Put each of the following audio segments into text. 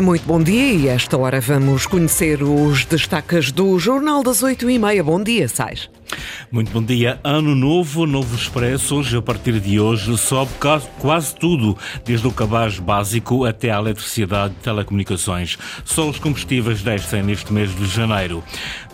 Muito bom dia e esta hora vamos conhecer os destaques do Jornal das Oito e meia. Bom dia, Sais. Muito bom dia. Ano novo, novo expresso. Hoje, a partir de hoje, sobe quase tudo, desde o cabaz básico até à eletricidade e telecomunicações. Só os combustíveis descem neste mês de janeiro.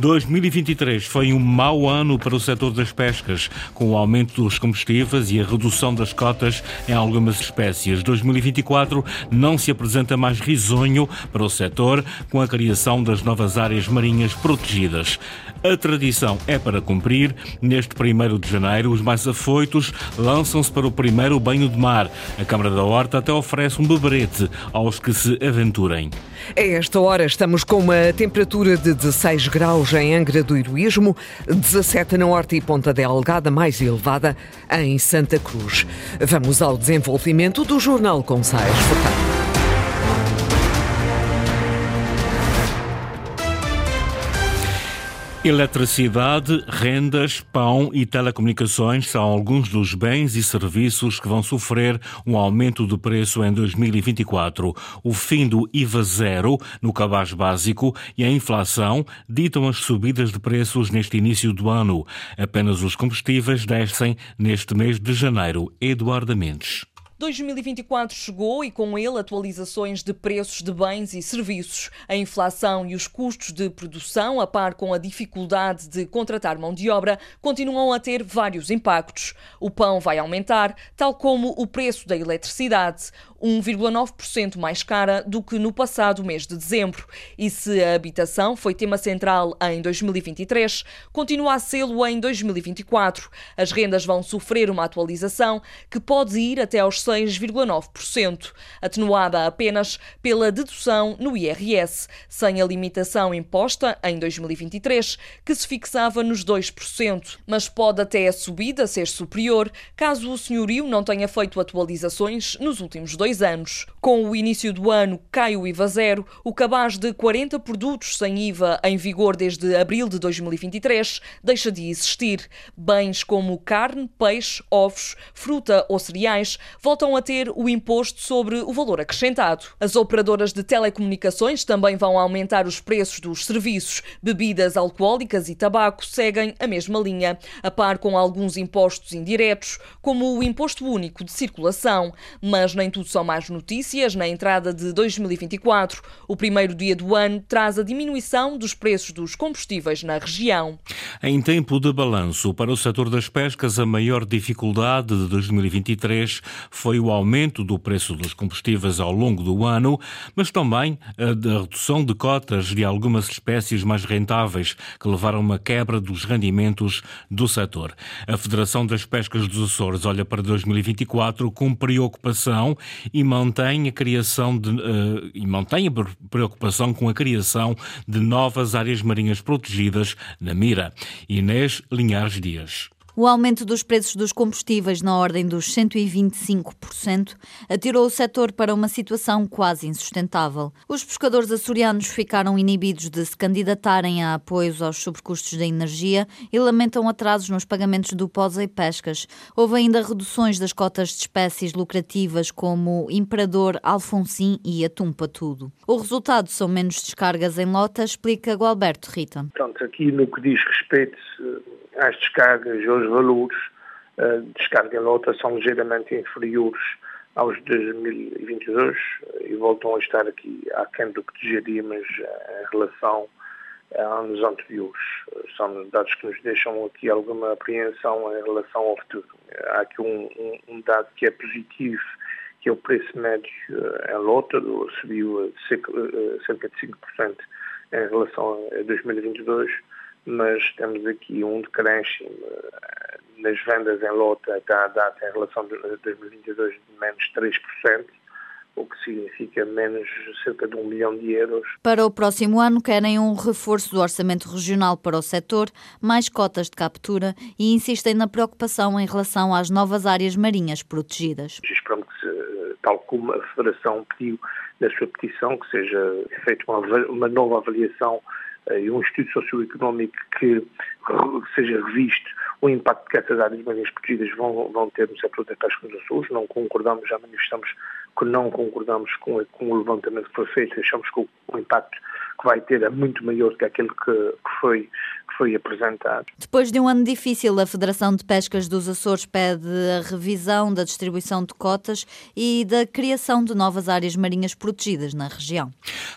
2023 foi um mau ano para o setor das pescas, com o aumento dos combustíveis e a redução das cotas em algumas espécies. 2024 não se apresenta mais risonho para o setor, com a criação das novas áreas marinhas protegidas. A tradição é para cumprir. Neste 1 de janeiro, os mais afoitos lançam-se para o primeiro banho de mar. A Câmara da Horta até oferece um beberete aos que se aventurem. A esta hora estamos com uma temperatura de 16 graus em Angra do Heroísmo, 17 na Horta e Ponta Delgada, mais elevada em Santa Cruz. Vamos ao desenvolvimento do Jornal com Eletricidade, rendas, pão e telecomunicações são alguns dos bens e serviços que vão sofrer um aumento de preço em 2024. O fim do IVA zero no cabaz básico e a inflação ditam as subidas de preços neste início do ano. Apenas os combustíveis descem neste mês de janeiro. Eduardo Mendes. 2024 chegou e com ele atualizações de preços de bens e serviços. A inflação e os custos de produção, a par com a dificuldade de contratar mão de obra, continuam a ter vários impactos. O pão vai aumentar, tal como o preço da eletricidade. 1,9% mais cara do que no passado mês de dezembro. E se a habitação foi tema central em 2023, continua a sê-lo em 2024. As rendas vão sofrer uma atualização que pode ir até aos 6,9%, atenuada apenas pela dedução no IRS, sem a limitação imposta em 2023, que se fixava nos 2%, mas pode até a subida ser superior caso o senhorio não tenha feito atualizações nos últimos dois anos. Com o início do ano, cai o IVA zero, o cabaz de 40 produtos sem IVA em vigor desde abril de 2023 deixa de existir. Bens como carne, peixe, ovos, fruta ou cereais voltam a ter o imposto sobre o valor acrescentado. As operadoras de telecomunicações também vão aumentar os preços dos serviços. Bebidas alcoólicas e tabaco seguem a mesma linha, a par com alguns impostos indiretos, como o Imposto Único de Circulação. Mas nem tudo são más notícias. Na entrada de 2024, o primeiro dia do ano traz a diminuição dos preços dos combustíveis na região. Em tempo de balanço, para o setor das pescas, a maior dificuldade de 2023 foi o aumento do preço dos combustíveis ao longo do ano, mas também a redução de cotas de algumas espécies mais rentáveis, que levaram a uma quebra dos rendimentos do setor. A Federação das Pescas dos Açores olha para 2024 com preocupação e mantém a criação de, uh, e mantém a preocupação com a criação de novas áreas marinhas protegidas na mira. Inês Linhares Dias. O aumento dos preços dos combustíveis na ordem dos 125% atirou o setor para uma situação quase insustentável. Os pescadores açorianos ficaram inibidos de se candidatarem a apoios aos sobrecustos da energia e lamentam atrasos nos pagamentos do POSA e pescas. Houve ainda reduções das cotas de espécies lucrativas como Imperador, Alfonsim e Atum Patudo. O resultado são menos descargas em lota, explica Gualberto Rita. Portanto, aqui no que diz respeito às descargas, aos valores de descarga em lota são ligeiramente inferiores aos de 2022 e voltam a estar aqui aquém do que desejaríamos em relação a anos anteriores. São dados que nos deixam aqui alguma apreensão em relação ao futuro. Há aqui um, um, um dado que é positivo, que é o preço médio em lota, subiu cerca de 5% em relação a 2022 mas temos aqui um decréscimo eh, nas vendas em lota até à data em relação a 2022 de menos 3%, o que significa menos cerca de um milhão de euros. Para o próximo ano, querem um reforço do orçamento regional para o setor, mais cotas de captura e insistem na preocupação em relação às novas áreas marinhas protegidas. Esperamos que, tal como a Federação pediu na sua petição, que seja feita uma, uma nova avaliação eh, um estudo socioeconómico que seja revisto o impacto que essas áreas marinhas protegidas vão, vão ter no setor da pesca nos Açores. Não concordamos, já manifestamos que não concordamos com, com o levantamento que foi feito, achamos que o, o impacto que vai ter é muito maior que aquele que, que foi foi apresentado. Depois de um ano difícil, a Federação de Pescas dos Açores pede a revisão da distribuição de cotas e da criação de novas áreas marinhas protegidas na região.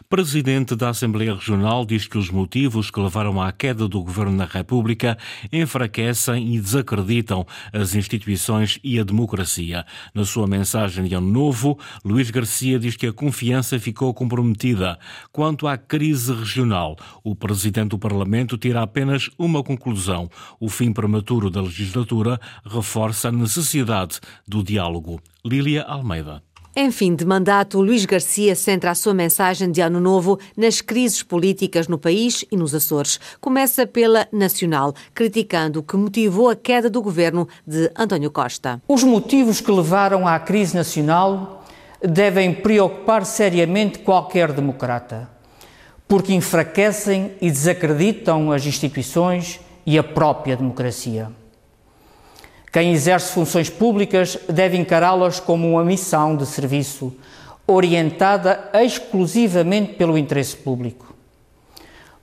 Presidente da Assembleia Regional diz que os motivos que levaram à queda do governo na República enfraquecem e desacreditam as instituições e a democracia. Na sua mensagem de Ano Novo, Luís Garcia diz que a confiança ficou comprometida. Quanto à crise regional, o Presidente do Parlamento tira apenas apenas uma conclusão. O fim prematuro da legislatura reforça a necessidade do diálogo. Lília Almeida. Em fim de mandato, Luís Garcia centra a sua mensagem de Ano Novo nas crises políticas no país e nos Açores. Começa pela nacional, criticando o que motivou a queda do governo de António Costa. Os motivos que levaram à crise nacional devem preocupar seriamente qualquer democrata porque enfraquecem e desacreditam as instituições e a própria democracia. Quem exerce funções públicas deve encará-las como uma missão de serviço orientada exclusivamente pelo interesse público.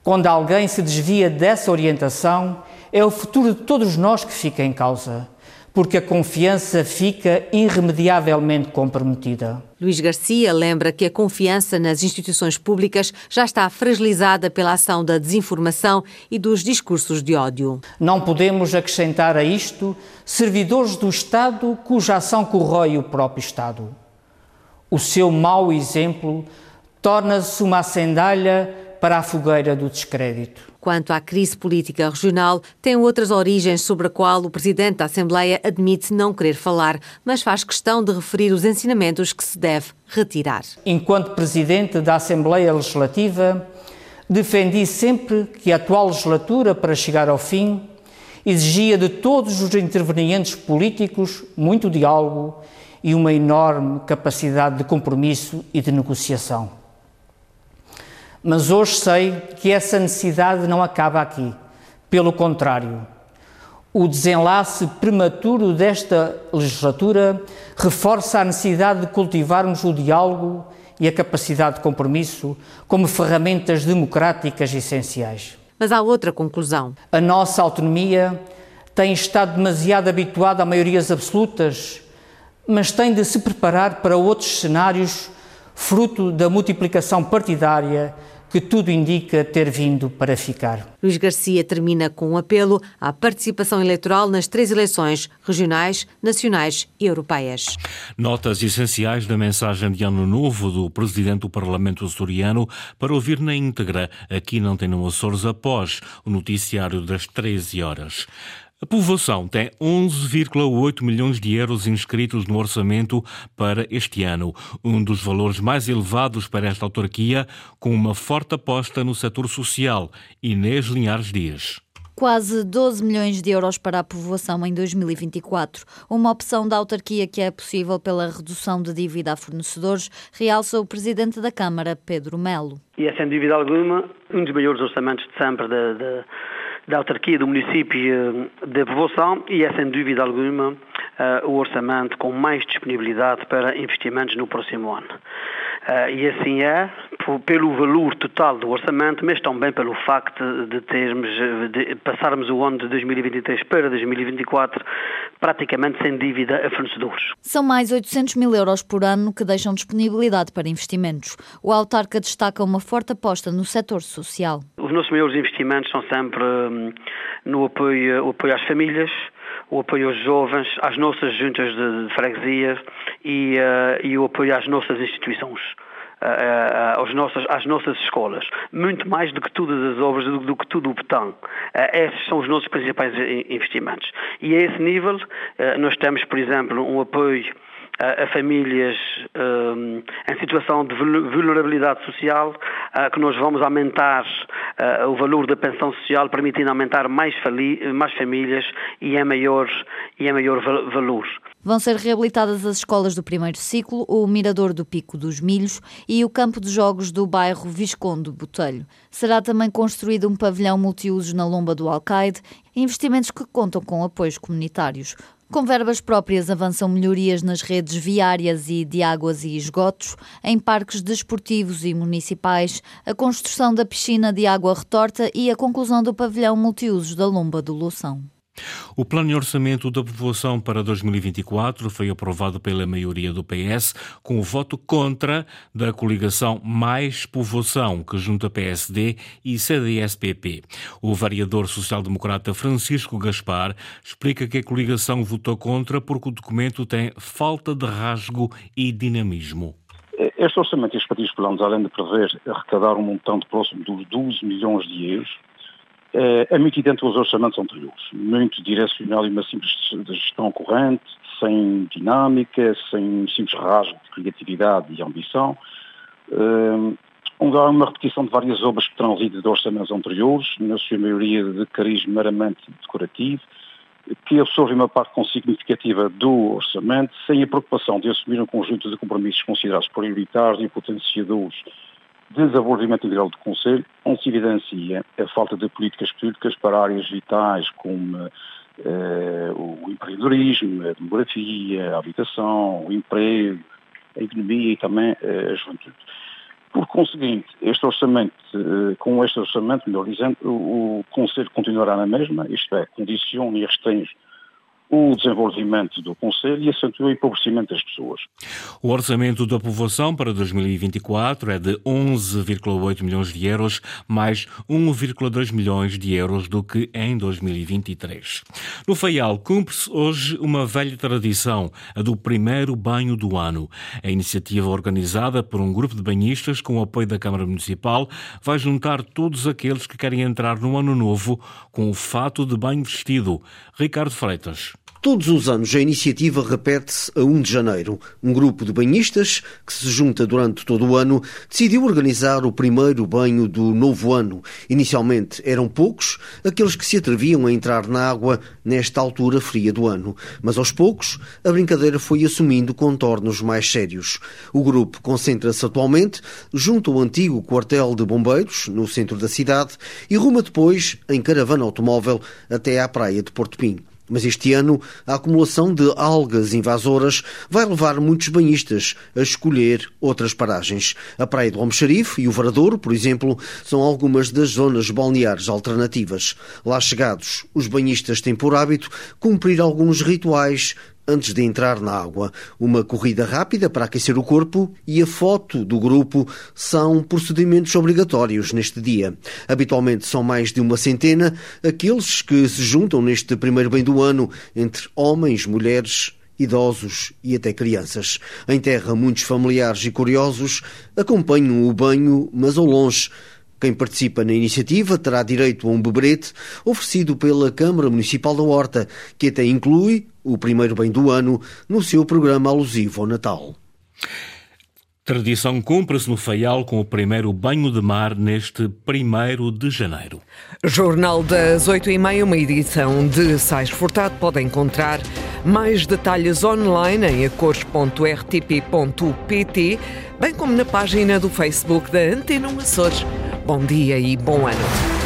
Quando alguém se desvia dessa orientação, é o futuro de todos nós que fica em causa porque a confiança fica irremediavelmente comprometida. Luís Garcia lembra que a confiança nas instituições públicas já está fragilizada pela ação da desinformação e dos discursos de ódio. Não podemos acrescentar a isto servidores do Estado cuja ação corrói o próprio Estado. O seu mau exemplo torna-se uma acendalha para a fogueira do descrédito. Quanto à crise política regional, tem outras origens sobre a qual o Presidente da Assembleia admite não querer falar, mas faz questão de referir os ensinamentos que se deve retirar. Enquanto Presidente da Assembleia Legislativa, defendi sempre que a atual legislatura, para chegar ao fim, exigia de todos os intervenientes políticos muito diálogo e uma enorme capacidade de compromisso e de negociação. Mas hoje sei que essa necessidade não acaba aqui. Pelo contrário, o desenlace prematuro desta legislatura reforça a necessidade de cultivarmos o diálogo e a capacidade de compromisso como ferramentas democráticas essenciais. Mas há outra conclusão. A nossa autonomia tem estado demasiado habituada a maiorias absolutas, mas tem de se preparar para outros cenários fruto da multiplicação partidária que tudo indica ter vindo para ficar. Luís Garcia termina com um apelo à participação eleitoral nas três eleições regionais, nacionais e europeias. Notas essenciais da mensagem de Ano Novo do Presidente do Parlamento açoriano para ouvir na íntegra aqui não tem no Açores após o noticiário das 13 horas. A povoação tem 11,8 milhões de euros inscritos no orçamento para este ano, um dos valores mais elevados para esta autarquia, com uma forte aposta no setor social. Inês Linhares Dias. Quase 12 milhões de euros para a povoação em 2024. Uma opção da autarquia que é possível pela redução de dívida a fornecedores, realça o presidente da Câmara, Pedro Melo. E é sem dúvida alguma um dos maiores orçamentos de sempre de, de da autarquia do município eh, de povoação e é sem dúvida alguma eh, o orçamento com mais disponibilidade para investimentos no próximo ano. Uh, e assim é, pelo valor total do orçamento, mas também pelo facto de termos, de passarmos o ano de 2023 para 2024 praticamente sem dívida a fornecedores. São mais 800 mil euros por ano que deixam disponibilidade para investimentos. O autarca destaca uma forte aposta no setor social. Os nossos maiores investimentos são sempre hum, no apoio, apoio às famílias, o apoio aos jovens, às nossas juntas de, de freguesia e, uh, e o apoio às nossas instituições. Uh, aos nossas, às nossas escolas, muito mais do que todas as obras, do, do que tudo o betão. Esses são os nossos principais investimentos. E a esse nível, nós temos, por exemplo, um apoio a, famílias um, em situação de vulnerabilidade social, uh, que nós vamos aumentar uh, o valor da pensão social, permitindo aumentar mais, mais famílias e em maior, e em maior valor. Vão ser reabilitadas as escolas do primeiro ciclo, o Mirador do Pico dos Milhos e o campo de jogos do bairro Visconde Botelho. Será também construído um pavilhão multiusos na Lomba do Alcaide, investimentos que contam com apoios comunitários. Com verbas próprias avançam melhorias nas redes viárias e de águas e esgotos, em parques desportivos e municipais, a construção da piscina de água retorta e a conclusão do pavilhão multiusos da Lomba do Loução. O plano de orçamento da população para 2024 foi aprovado pela maioria do PS, com o voto contra da coligação Mais Povoação, que junta PSD e CDS-PP. O variador social-democrata Francisco Gaspar explica que a coligação votou contra porque o documento tem falta de rasgo e dinamismo. Este orçamento e os planos, além de prever arrecadar um montante próximo dos 12 milhões de euros, é muito idêntico aos orçamentos anteriores, muito direcional e uma simples gestão corrente, sem dinâmica, sem simples rasgo de criatividade e ambição. Um, há uma repetição de várias obras que terão de orçamentos anteriores, na sua maioria de cariz meramente decorativo, que absorvem uma parte significativa do orçamento, sem a preocupação de assumir um conjunto de compromissos considerados prioritários e potenciadores desenvolvimento integral do Conselho, onde se evidencia a falta de políticas públicas para áreas vitais como eh, o empreendedorismo, a demografia, a habitação, o emprego, a economia e também eh, a juventude. Por conseguinte, este orçamento, eh, com este orçamento, melhor dizendo, o, o Conselho continuará na mesma, isto é, condiciona e restringe o desenvolvimento do Conselho e acentua o empobrecimento das pessoas. O orçamento da povoação para 2024 é de 11,8 milhões de euros, mais 1,2 milhões de euros do que em 2023. No Faial, cumpre-se hoje uma velha tradição, a do primeiro banho do ano. A iniciativa organizada por um grupo de banhistas com o apoio da Câmara Municipal vai juntar todos aqueles que querem entrar no ano novo com o fato de banho vestido. Ricardo Freitas. Todos os anos a iniciativa repete-se a 1 de janeiro. Um grupo de banhistas, que se junta durante todo o ano, decidiu organizar o primeiro banho do novo ano. Inicialmente eram poucos aqueles que se atreviam a entrar na água nesta altura fria do ano. Mas aos poucos a brincadeira foi assumindo contornos mais sérios. O grupo concentra-se atualmente junto ao antigo quartel de bombeiros, no centro da cidade, e ruma depois em caravana automóvel até à praia de Porto Pinho. Mas este ano, a acumulação de algas invasoras vai levar muitos banhistas a escolher outras paragens. A Praia do Almoxarife e o Varadouro, por exemplo, são algumas das zonas balneares alternativas. Lá chegados, os banhistas têm por hábito cumprir alguns rituais antes de entrar na água. Uma corrida rápida para aquecer o corpo e a foto do grupo são procedimentos obrigatórios neste dia. Habitualmente são mais de uma centena aqueles que se juntam neste primeiro bem do ano entre homens, mulheres, idosos e até crianças. Em terra, muitos familiares e curiosos acompanham o banho, mas ao longe. Quem participa na iniciativa terá direito a um beberete oferecido pela Câmara Municipal da Horta, que até inclui o primeiro bem do ano no seu programa alusivo ao Natal. Tradição cumpre-se no Faial com o primeiro banho de mar neste primeiro de janeiro. Jornal das oito e meia, uma edição de Sais Furtado. Pode encontrar mais detalhes online em acores.rtp.pt, bem como na página do Facebook da Antena Açores. Bom dia e bom ano.